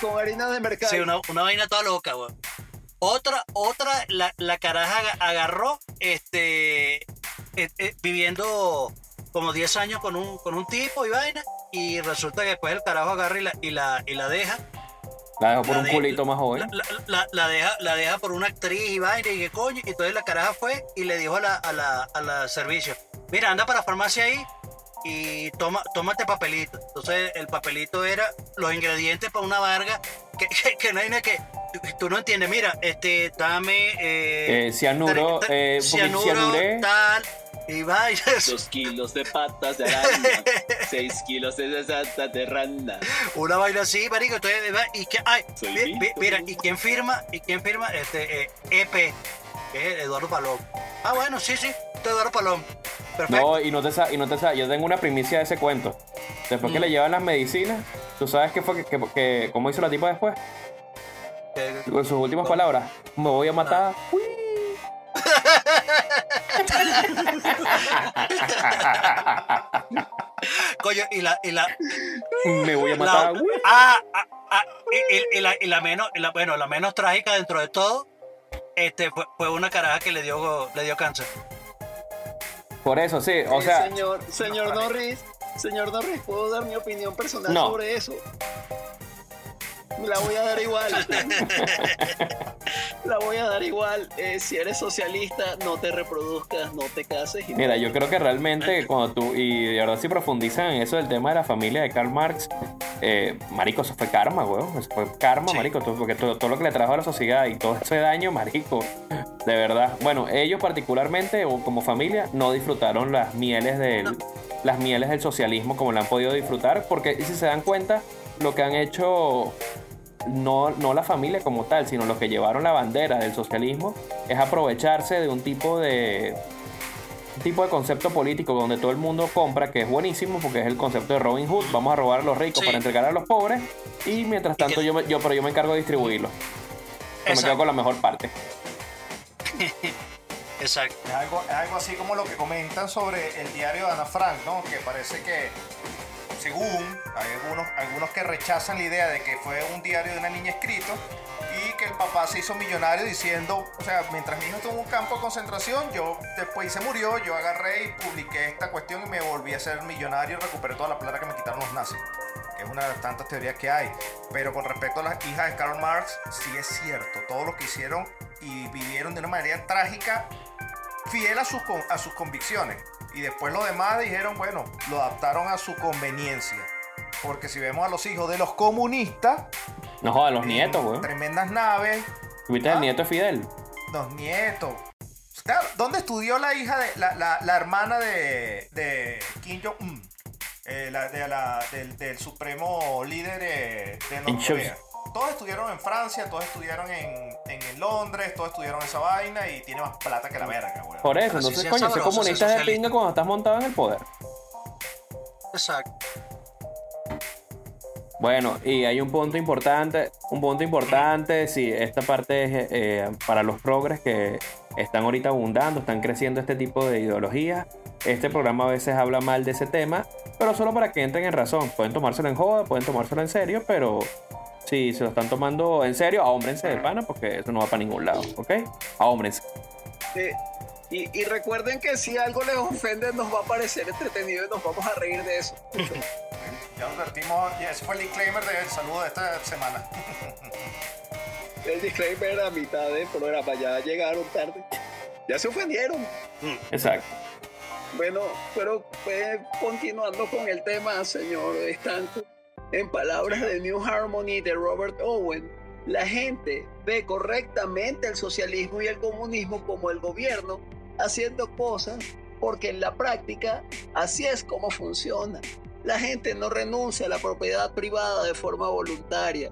Con harina de mercado. Sí, una, una vaina toda loca, weón. Otra, otra, la, la caraja aga- agarró, este, eh, eh, viviendo como 10 años con un, con un tipo y vaina, y resulta que después el carajo agarra y la, y la, y la deja, La dejó por La un de- culito más joven. la, la- deja, la deja por una actriz y vaina y qué coño. Y entonces la caraja fue y le dijo a la, a la, a la servicio, mira, anda para la farmacia ahí y toma, tómate papelito. Entonces el papelito era los ingredientes para una varga que, que, que no hay nada que... Tú no entiendes, mira, este, dame... Eh, Eh, cianuro, eh, cianuro, cianuré. tal, y vaya. Dos kilos de patas de araña. seis kilos de salsa de rana. Una vaina así, marico, entonces, y que, ay, mira, ¿y quién firma? ¿Y quién firma? Este, eh, EP, que es Eduardo Palón. Ah, bueno, sí, sí, Eduardo Palón. Perfecto. No, y no te sabes, y no te sabes, yo tengo una primicia de ese cuento. Después que Mm. le llevan las medicinas, ¿tú sabes qué fue que, que- que- cómo hizo la tipa después? Que- Con sus últimas palabras, me voy a matar. Uy. Coño, y la, y la, Me voy a matar. Ah, ah, ah, y, y- y la, y la menos, y la- bueno, la menos trágica dentro de todo, este, fue, fue una caraja que le dio, le dio cáncer. Por eso, sí, o Eh, sea, señor, señor Norris, señor Norris, ¿puedo dar mi opinión personal No. sobre eso? La voy a dar igual. La voy a dar igual. Eh, si eres socialista, no te reproduzcas, no te cases. y Mira, yo creo que realmente cuando tú, y de verdad si profundizan en eso del tema de la familia de Karl Marx, eh, marico, eso fue karma, weón. Eso fue karma, Sí. marico, todo- porque todo, todo lo que le trajo a la sociedad y todo ese daño, marico, de verdad. Bueno, ellos particularmente, o como familia, no disfrutaron las mieles del, las mieles del socialismo como la han podido disfrutar, porque si se dan cuenta, lo que han hecho no, no la familia como tal, sino los que llevaron la bandera del socialismo, es aprovecharse de un tipo de un tipo de concepto político donde todo el mundo compra, que es buenísimo porque es el concepto de Robin Hood, vamos a robar a los ricos Sí. para entregar a los pobres y mientras Y que- tanto yo, me- yo pero yo me encargo de distribuirlo. Yo me Exacto. quedo con la mejor parte. Exacto. Es algo, es algo así como lo que comentan sobre el diario de Ana Frank, ¿no? Que parece que, según hay algunos, que rechazan la idea de que fue un diario de una niña escrito y que el papá se hizo millonario diciendo, o sea, mientras mi hijo estuvo en un campo de concentración, yo después se murió, yo agarré y publiqué esta cuestión y me volví a ser millonario y recuperé toda la plata que me quitaron los nazis. Es una de las tantas teorías que hay. Pero con respecto a las hijas de Karl Marx, sí es cierto. Todo lo que hicieron y vivieron de una manera trágica fiel a sus, a sus convicciones. Y después lo demás dijeron, bueno, lo adaptaron a su conveniencia. Porque si vemos a los hijos de los comunistas, No jodas, los nietos, weón. tremendas naves, ¿Tuviste Ah. el nieto de Fidel? los nietos. Claro, ¿dónde estudió la hija de la, la- la hermana de, de Kim Jong-un? Eh, la- de la- del, del supremo líder de, de Norcorea. Todos estudiaron en Francia, todos estudiaron en, en Londres, todos estudiaron esa vaina y tiene más plata que la verga, weón. Por eso, entonces, coño, ser sabroso, comunista ser es de pinga cuando estás montado en el poder. Exacto. Bueno, y hay un punto importante, un punto importante, sí, esta parte es eh, para los progres que están ahorita abundando, están creciendo este tipo de ideologías. Este programa a veces habla mal de ese tema, pero solo para que entren en razón. Pueden tomárselo en joda, pueden tomárselo en serio, pero si se lo están tomando en serio, ahómbrense de pana porque eso no va para ningún lado, ¿ok? Ahómbrense. Eh, y, y recuerden que si algo les ofende, nos va a parecer entretenido y nos vamos a reír de eso. Ya nos advertimos, y ese fue el disclaimer del saludo de esta semana. El disclaimer a mitad del programa, ya llegaron tarde. Ya se ofendieron. Exacto. Bueno, pero pues, continuando con el tema, señor Estanco, en palabras de New Harmony de Robert Owen, la gente ve correctamente el socialismo y el comunismo como el gobierno haciendo cosas porque en la práctica así es como funciona. La gente no renuncia a la propiedad privada de forma voluntaria.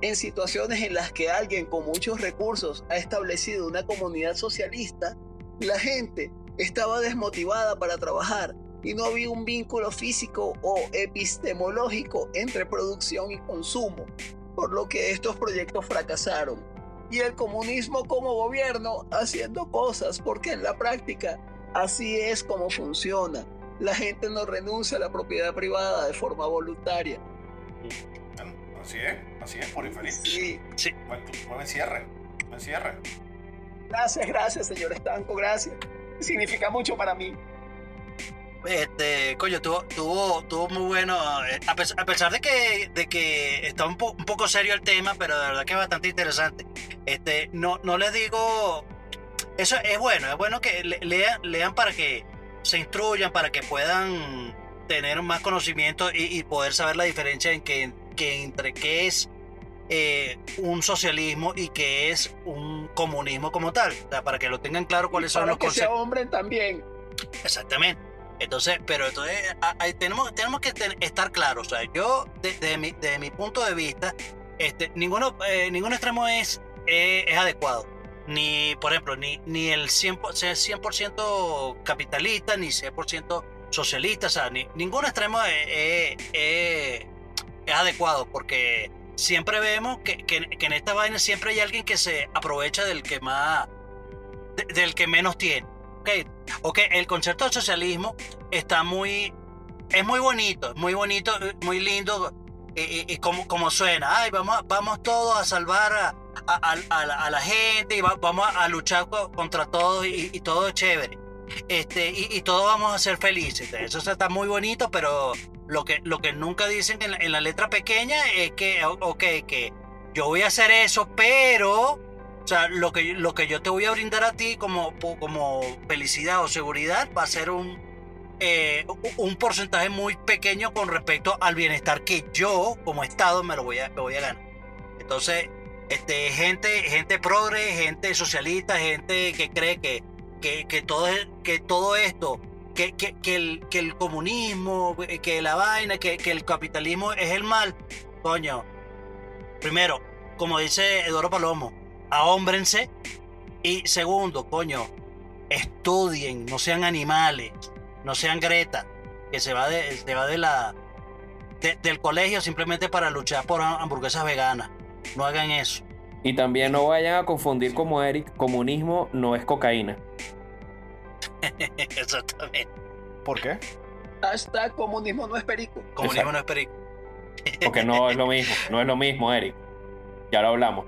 En situaciones en las que alguien con muchos recursos ha establecido una comunidad socialista, la gente estaba desmotivada para trabajar y no había un vínculo físico o epistemológico entre producción y consumo, por lo que estos proyectos fracasaron. Y el comunismo como gobierno haciendo cosas porque en la práctica así es como funciona. La gente no renuncia a la propiedad privada de forma voluntaria. Bueno, así es, así es, por infeliz. Sí, Buen, buen cierre, buen cierre. gracias, gracias, señor Estanco, gracias. Significa mucho para mí. Este, coño, tuvo, tuvo, tuvo muy bueno. A, pes- a pesar de que, de que está un, po- un poco serio el tema, pero de verdad que es bastante interesante. Este, no, no les digo. Eso es bueno, es bueno que le- lean, lean para que se instruyan, para que puedan tener más conocimiento y, y poder saber la diferencia en que, que entre qué es eh, un socialismo y qué es un comunismo como tal. O sea, para que lo tengan claro cuáles son para los que se hombren también. Exactamente. Entonces, pero entonces tenemos, tenemos que estar claros. O sea, yo, desde mi, desde mi punto de vista, este, ninguno, eh, ningún extremo es, eh, es adecuado. ni, por ejemplo, ni, ni el 100%, sea 100% capitalista, ni 100% socialista, o sea, ni, ningún extremo es, es- adecuado, porque siempre vemos que, que- en esta vaina siempre hay alguien que se aprovecha del que más, de- del que menos tiene. Ok, ok, el concepto del socialismo está muy, es muy bonito, muy bonito, muy lindo, y, como, como suena, ay, vamos, vamos todos a salvar a, la, gente y va- vamos a luchar co- contra todos y, todo es chévere. Este, y, todos vamos a ser felices. Eso está muy bonito, pero lo que, lo que nunca dicen en la, en la letra pequeña es que, ok, que yo voy a hacer eso, pero, o sea, lo que, lo que yo te voy a brindar a ti como, como felicidad o seguridad va a ser un, eh, un porcentaje muy pequeño con respecto al bienestar que yo, como Estado, me lo voy a, me voy a ganar. Entonces, este, gente, gente progre, gente socialista, gente que cree que, que, que todo, que todo esto, que, que, que el, que el comunismo, que la vaina, que, que el capitalismo es el mal, coño. Primero, como dice Eduardo Palomo, ahómbrense. Y segundo, coño, estudien, no sean animales, no sean Greta, que se va de, se va de la, de- del colegio simplemente para luchar por hamburguesas veganas. No hagan eso. Y también no vayan a confundir como Eric, comunismo no es cocaína. Exactamente. ¿Por qué? Hashtag comunismo no es perico. Comunismo no es perico. Porque no es lo mismo, no es lo mismo, Eric. Ya lo hablamos.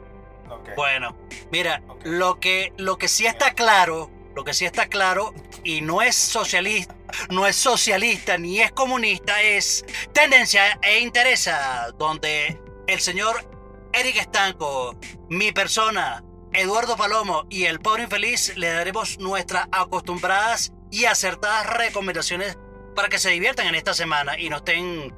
Bueno, mira, lo que, lo que sí está claro, lo que sí está claro, y no es socialista, no es socialista ni es comunista, es tendencia e interesa, donde el señor Eric Estanco, mi persona, Eduardo Palomo y el pobre infeliz le daremos nuestras acostumbradas y acertadas recomendaciones para que se diviertan en esta semana y no estén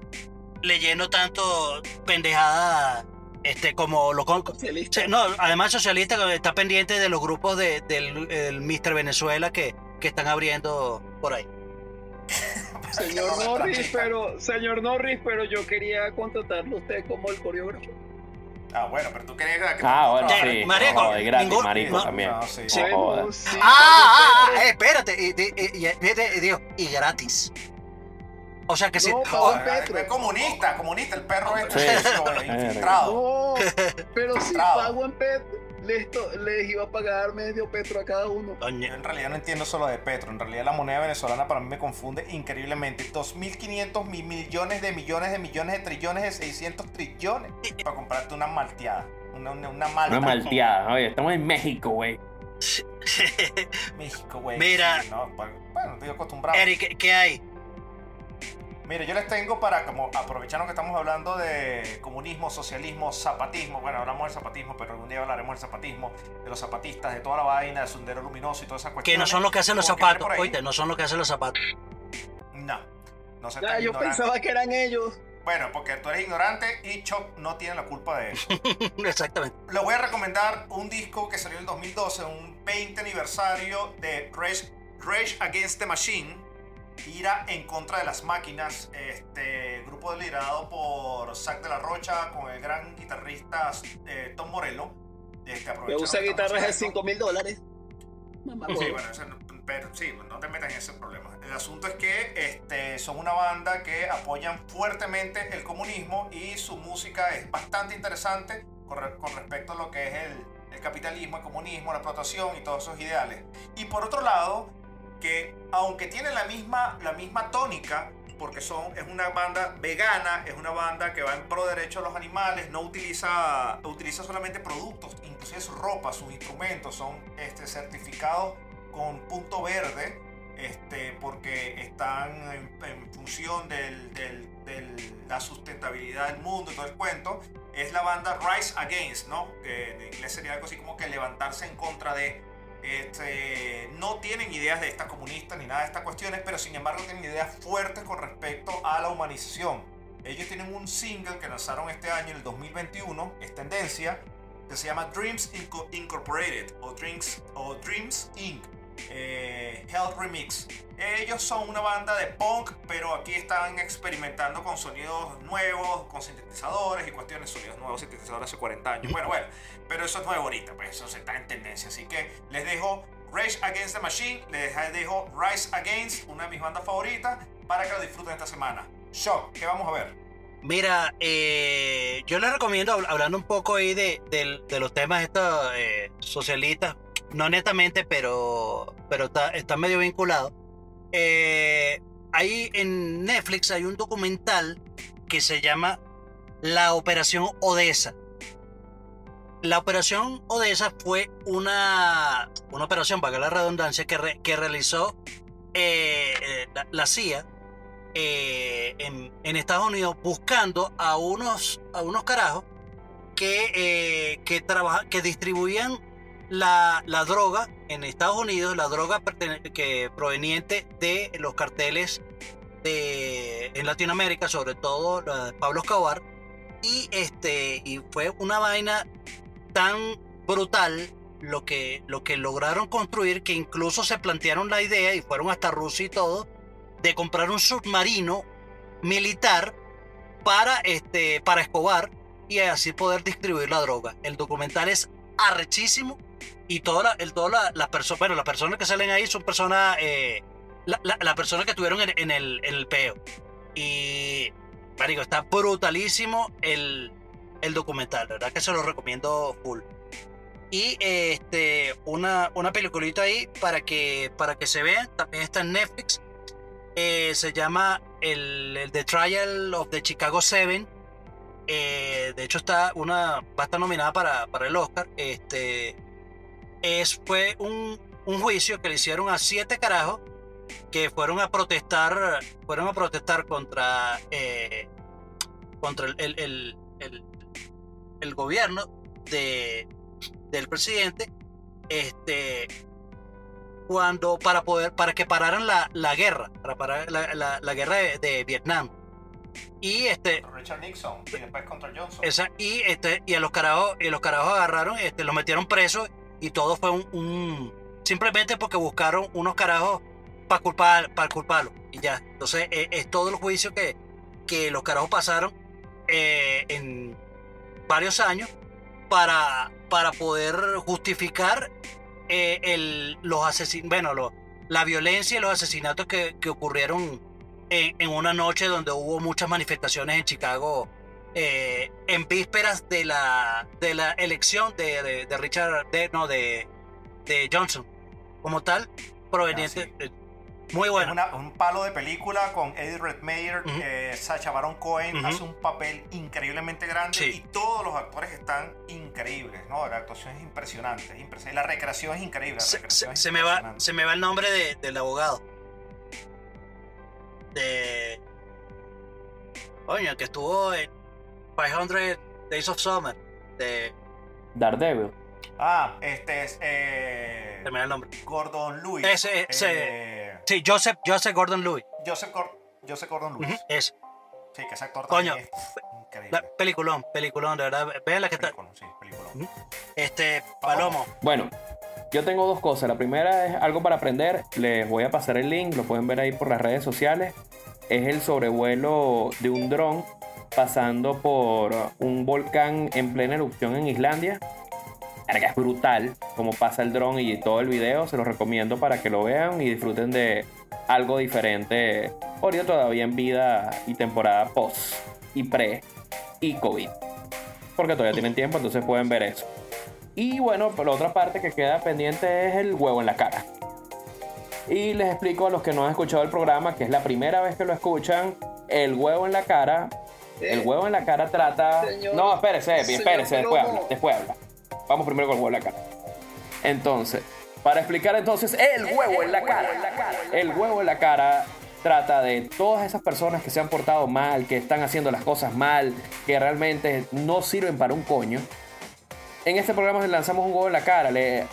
leyendo tanto pendejada este como lo con- Socialista. No, además socialista está pendiente de los grupos de, del el Mr. Venezuela que, que están abriendo por ahí. Señor Norris, pero, señor Norris, pero yo quería contratarlo a usted como el coreógrafo. Ah, bueno, pero tú querías que... Ah, bueno, sí. marico, No jodas, gratis, ningún- marico, no, también. no, sí. Sí. Bueno, Ah, ah, pero- ah, eh, espérate, y, y- y- y- fíjate, y digo, y gratis. O sea que si... No, o- pago en Ah, Petro. es comunista, comunista, el perro este Sí. infiltrado. No, pero si pago en Petro, les, iba a pagar medio Petro a cada uno. Yo en realidad no entiendo solo de Petro, en realidad la moneda venezolana para mí me confunde increíblemente. 2.500 mil millones de millones de millones de trillones de 600 trillones para comprarte una malteada, una, una, una malta. Una malteada. Oye, estamos en México, güey. México, güey. Mira. Sí, no, pa- bueno, estoy acostumbrado. Eric, ¿qué- ¿qué hay? Mire, yo les tengo para, como aprovechando que estamos hablando de comunismo, socialismo, zapatismo. Bueno, hablamos del zapatismo, pero algún día hablaremos del zapatismo, de los zapatistas, de toda la vaina, de Sendero Luminoso y todas esas Que cuestiones. no son los que hacen los que zapatos, oíste, no son los que hacen los zapatos. No, no se Ya, yo ignorante. pensaba que eran ellos. Bueno, porque tú eres ignorante y Chop no tiene la culpa de eso. Exactamente. Les voy a recomendar un disco que salió en el 2012, un 20 aniversario de Rage, Rage Against the Machine, Ira en contra de las máquinas, este grupo liderado por Zack de la Rocha con el gran guitarrista eh, Tom Morello. Este, Que usa guitarras de en esto. 5 mil dólares. Sí, bueno, eso no- pero sí, no te metas en ese problema. El asunto es que este, son una banda que apoyan fuertemente el comunismo y su música es bastante interesante con, re- con respecto a lo que es el, el capitalismo, el comunismo, la explotación y todos esos ideales. Y por otro lado, que aunque tiene la misma, la misma tónica, porque son, es una banda vegana, es una banda que va en pro derecho a los animales, no utiliza, utiliza solamente productos, inclusive su ropa, sus instrumentos son este, certificados con punto verde, este, porque están en, en función del- la sustentabilidad del mundo y todo el cuento. Es la banda Rise Against, ¿no? Que en inglés sería algo así como que levantarse en contra de. Este, no tienen ideas de estas comunistas ni nada de estas cuestiones, pero sin embargo tienen ideas fuertes con respecto a la humanización. Ellos tienen un single que lanzaron este año, en el 2021, es tendencia, que se llama Dreams Inco- Incorporated o Dreams, o Dreams Inc. eh, Health Remix. Ellos son una banda de punk, pero aquí están experimentando con sonidos nuevos, con sintetizadores y cuestiones, sonidos nuevos, sintetizadores hace 40 años. Bueno, bueno, pero eso es nuevo ahorita, pues eso está en tendencia. Así que les dejo Rage Against the Machine, les dejo Rise Against, una de mis bandas favoritas, para que lo disfruten esta semana. Shock, ¿qué vamos a ver? Mira, eh, yo les recomiendo, hab- hablando un poco ahí de los temas estos eh, socialistas, no netamente, pero, pero está, está medio vinculado. Eh, ahí en Netflix hay un documental que se llama La Operación Odessa. La Operación Odessa fue una, una operación, para la redundancia, que, re- que realizó eh, eh, la, CIA eh, en, en Estados Unidos buscando a unos, a unos carajos que, que, trabaja, que distribuían la, la droga en Estados Unidos, la droga que proveniente de los carteles de, en Latinoamérica, sobre todo la de Pablo Escobar. Y, este, y fue una vaina tan brutal lo que, lo que lograron construir que incluso se plantearon la idea y fueron hasta Rusia y todo de comprar un submarino militar para, este, para Escobar y así poder distribuir la droga. El documental es arrechísimo y todas la, el- todas la- las personas, bueno, las personas que salen ahí son personas, eh, la- la- las personas que estuvieron en, en el, en el peo. Y, marico, está brutalísimo el, el documental, verdad que se lo recomiendo full. Y este, una, una peliculita ahí para que, para que se vean, también está en Netflix. Eh, se llama el, el The Trial of the Chicago Seven. Eh, de hecho, está una, va a estar nominada para, para el Oscar. Este, es, fue un, un juicio que le hicieron a siete carajos que fueron a protestar, fueron a protestar contra, eh, contra el, el- gobierno de, del presidente. Este, cuando para poder para que pararan la, la guerra para parar la, la- la guerra de, de Vietnam y este Richard Nixon y después contra Johnson. esa, y este y a los carajos y los carajos agarraron este los metieron presos y todo fue un, un- simplemente porque buscaron unos carajos para culpar para culparlo y ya entonces eh, es, todo el juicio que que los carajos pasaron eh, en varios años para para poder justificar eh, el, los asesin bueno, lo- la violencia y los asesinatos que, que ocurrieron en, en una noche donde hubo muchas manifestaciones en Chicago eh, en vísperas de la, de la elección de, de- de Richard, de, no, de, de Johnson, como tal, proveniente. Ah, muy Es bueno. una- un palo de película con Eddie Redmayne, Ujú. eh, Sacha Baron Cohen hace un papel increíblemente grande Sí. y todos los actores están increíbles, ¿no? La actuación es impresionante, es impresionante. la recreación es increíble. la Se, recreación se- es se me va, se me va el nombre de- del abogado. De. Coño, que estuvo en 500 Days of Summer. De. Daredevil. Ah, este es eh, Se me va el nombre. Gordon Lewis. Ese- ese- Eh, Sí, Joseph, Joseph Gordon Lewis. Joseph, Gor- Joseph Gordon Lewis. Es. Sí, que ese actor Coño, también es increíble. La, peliculón, peliculón, de verdad. Vean la que está. Este, Palomo. Bueno, yo tengo dos cosas. La primera es algo para aprender. Les voy a pasar el link, lo pueden ver ahí por las redes sociales. Es el sobrevuelo de un dron pasando por un volcán en plena erupción en Islandia. Verga, Es brutal como pasa el dron y todo el video. Se los recomiendo para que lo vean y disfruten de algo diferente. Ahorita todavía en vida y temporada post y pre y COVID. Porque todavía tienen tiempo, entonces pueden ver eso. Y bueno, por la otra parte que queda pendiente es el huevo en la cara. Y les explico a los que no han escuchado el programa, que es la primera vez que lo escuchan, el huevo en la cara. El huevo en la cara trata... Señor- no, espérese, espérese, después habla, después habla. Vamos primero con el huevo en la cara. Entonces, para explicar entonces el huevo en la cara. El huevo en la cara trata de todas esas personas que se han portado mal, que están haciendo las cosas mal, que realmente no sirven para un coño. En este programa le lanzamos un huevo en la cara, le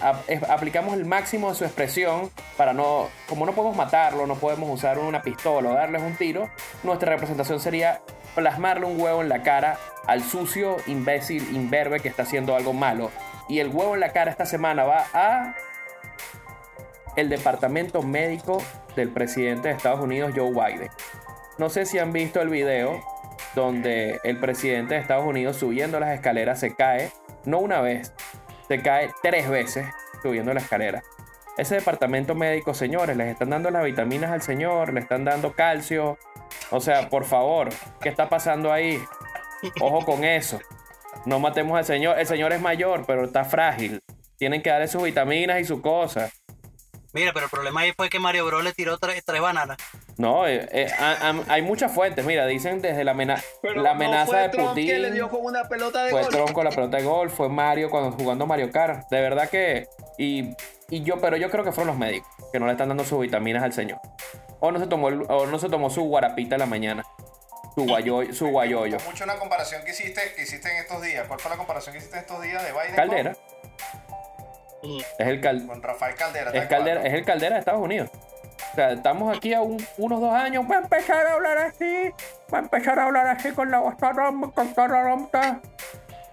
aplicamos el máximo de su expresión para no, como no podemos matarlo, no podemos usar una pistola o darles un tiro, nuestra representación sería plasmarle un huevo en la cara al sucio, imbécil, imberbe que está haciendo algo malo. Y el huevo en la cara esta semana va a el departamento médico del presidente de Estados Unidos, Joe Biden. No sé si han visto el video donde el presidente de Estados Unidos subiendo las escaleras se cae, no una vez, se cae tres veces subiendo la escalera. Ese departamento médico, señores, les están dando las vitaminas al señor, le están dando calcio. O sea, por favor, ¿qué está pasando ahí? Ojo con eso. No matemos al señor. El señor es mayor, pero está frágil. Tienen que darle sus vitaminas y sus cosas. Mira, pero el problema ahí fue que Mario Bros le tiró tres, tres bananas. No, eh, eh, a- a- hay muchas fuentes. Mira, dicen desde la, amena- Pero la no amenaza fue de Trump Putin. que le dio con una pelota de Fue golf. Trump con la pelota de golf, fue Mario cuando jugando Mario Kart. De verdad que. Y, y yo, pero yo creo que fueron los médicos que no le están dando sus vitaminas al señor. O no se tomó, el- o no se tomó su guarapita en la mañana. Su guayoyo. Su guayoyo. Me mucho una comparación que hiciste, que hiciste en estos días. ¿Cuál fue la comparación que hiciste en estos días de Biden Caldera. Mm. Es el, cal- Con, Rafael Caldera? es, caldera, es el caldera de Estados Unidos. O sea, estamos aquí a un- unos dos años. Va a empezar a hablar así. Va a empezar a hablar así con la voz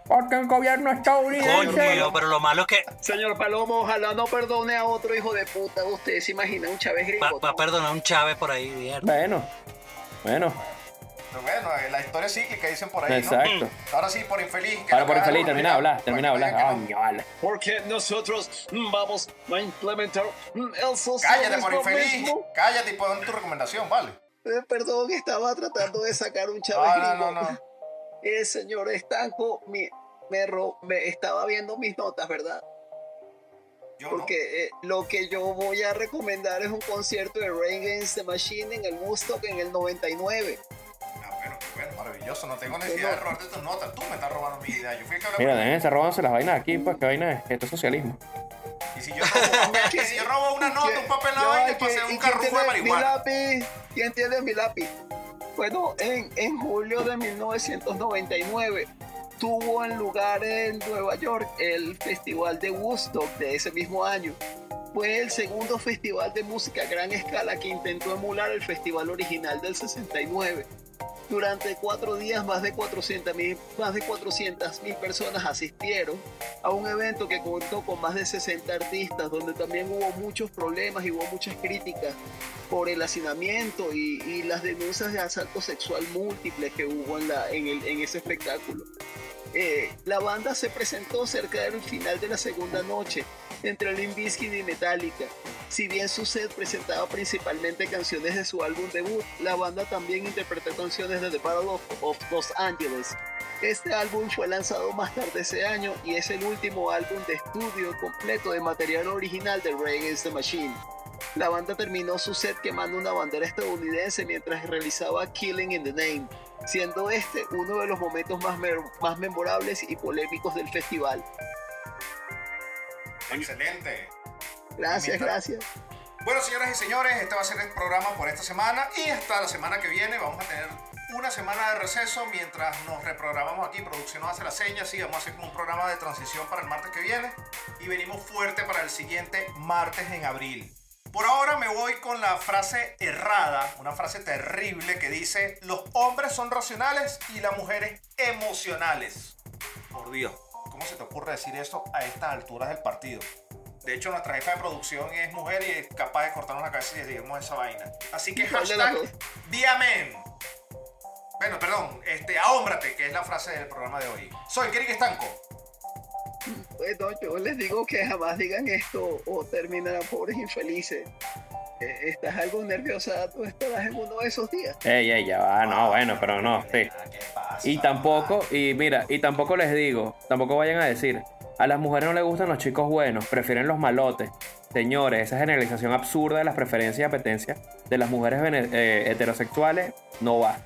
Porque el gobierno estadounidense. Coño, pero lo malo es que Señor Palomo, ojalá no perdone a otro hijo de puta. Usted se imagina un Chávez gringo. va a perdonar un Chávez por ahí, mierda. Bueno, bueno, Pero bueno, eh, la historia es cíclica, dicen por ahí. ¿no? exacto. Ahora sí, por infeliz. que Ahora por infeliz, termina de hablar, termina de hablar. no. Coño, vale. Porque nosotros vamos a implementar el Cállate socialismo por infeliz. mismo. Cállate y pon tu recomendación, vale. Eh, Perdón, estaba tratando de sacar un Chávez No, no, gringo. no, no. El señor Estanco me, me, me estaba viendo mis notas, ¿verdad? Yo no. Porque eh, lo que yo voy a recomendar es un concierto de Rain Against the Machine en el Woodstock en el 99. Ah, bueno, qué bueno, maravilloso. No tengo necesidad de robarte tus notas. Tú me estás robando mi idea. Yo fui el que Mira, robándose las vainas aquí, pues, que vaina es. Esto es socialismo. Y si yo robo, y si yo robo una nota, un papel, la vaina y ¿y pasé quién- un carrufo de tiene Mi marihuana. lápiz. ¿Quién tiene mi lápiz? Bueno, en, en julio de 1999 tuvo lugar en Nueva York el Festival de Woodstock de ese mismo año. Fue el segundo festival de música a gran escala que intentó emular el festival original del 69. Durante cuatro días más de 400 mil más de 400 mil personas asistieron a un evento que contó con más de 60 artistas, donde también hubo muchos problemas y hubo muchas críticas por el hacinamiento y, las denuncias de asalto sexual múltiple que hubo en ese espectáculo. Eh, la banda se presentó cerca del final de la segunda noche entre Limp Bizkit y Metallica. Si bien su set presentaba principalmente canciones de su álbum debut, la banda también interpretó canciones de The Battle of, Los Angeles. Este álbum fue lanzado más tarde ese año y es el último álbum de estudio completo de material original de Ray Against the Machine. La banda terminó su set quemando una bandera estadounidense mientras realizaba Killing in the Name, siendo este uno de los momentos más, más memorables y polémicos del festival. Excelente. Gracias, gracias. Bueno, señoras y señores, este va a ser el programa por esta semana y hasta la semana que viene vamos a tener una semana de receso mientras nos reprogramamos aquí. Producción nos hace la seña, sí, vamos a hacer como un programa de transición para el martes que viene y venimos fuerte para el siguiente martes en abril. Por ahora me voy con la frase errada, una frase terrible que dice, los hombres son racionales y las mujeres emocionales. Por Dios, ¿cómo se te ocurre decir eso a estas alturas del partido? De hecho, nuestra jefa de producción es mujer y es capaz de cortarnos la cabeza y decirnos esa vaina. Así que ¿Cuál de las hashtag? Diamen. Bueno, perdón, este, ahómbrate, que es la frase del programa de hoy. Soy Kerry Estanco. Bueno, yo les digo que jamás digan esto o terminarán pobres infelices. Eh, ¿Estás algo nerviosa? ¿Tú estarás en uno de esos días? Ey, ey, ya va, no, bueno, pero no, sí. Y tampoco, y mira, y tampoco les digo, tampoco vayan a decir, a las mujeres no les gustan los chicos buenos, prefieren los malotes. Señores, esa generalización absurda de las preferencias y apetencias de las mujeres eh, heterosexuales no va.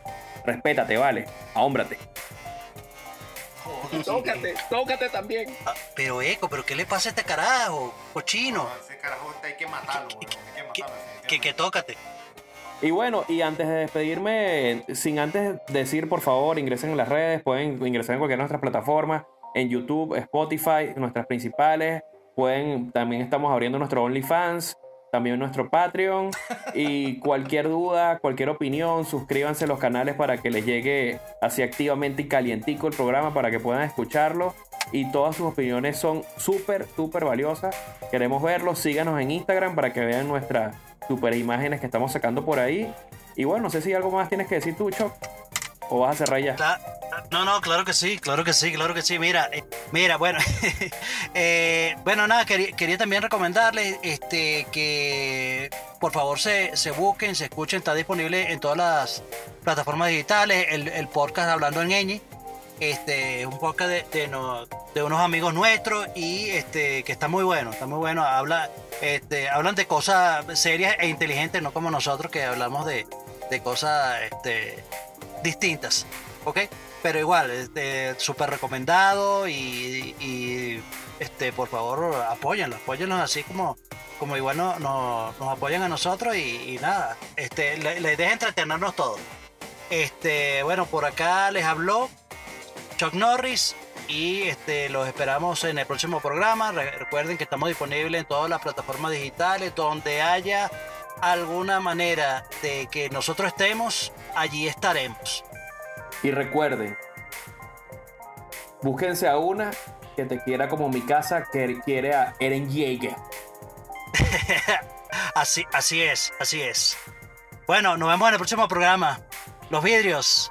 Respétate, vale, ahómbrate. Joder, Tócate, tócate también. Ah, Pero Eco, ¿pero qué le pasa a este carajo? Cochino. no, ese carajo hay que matarlo, weón, hay que Que, matarlo. que, que tócate. Y bueno, y antes de despedirme, sin antes decir, por favor, ingresen en las redes, pueden ingresar en cualquiera de nuestras plataformas, en YouTube, Spotify, nuestras principales. Pueden, también estamos abriendo nuestro OnlyFans, también nuestro Patreon. Y cualquier duda, cualquier opinión, suscríbanse a los canales para que les llegue así activamente y calientico el programa para que puedan escucharlo. Y todas sus opiniones son súper, súper valiosas. Queremos verlos. Síganos en Instagram para que vean nuestras super imágenes que estamos sacando por ahí. Y bueno, no sé si algo más tienes que decir tú, Choc. ¿O vas a cerrar ya? No, no, claro que sí, claro que sí, claro que sí. Mira, eh, mira, bueno, eh, bueno, nada, quería, también recomendarles este, que por favor se, se busquen, se escuchen, está disponible en todas las plataformas digitales, el, el podcast Hablando en Ñeñi, este, es un podcast de, de, de unos amigos nuestros y este, que está muy bueno, está muy bueno, habla, este, hablan de cosas serias e inteligentes, no como nosotros que hablamos de, de cosas este, distintas, ¿ok? Pero igual, este, súper recomendado y, y, este, por favor apóyenlo, apóyenlos así como, como igual no, no- nos apoyan a nosotros y, nada, este, la, la entretenernos todos. Este, bueno, por acá les habló Chuck Norris y este, los esperamos en el próximo programa. Re- recuerden que estamos disponibles en todas las plataformas digitales donde haya alguna manera de que nosotros estemos, allí estaremos. Y recuerden, búsquense a una que te quiera como mi casa, que quiere a Eren Yeager. Así, así es, así es. Bueno, nos vemos en el próximo programa. Los vidrios.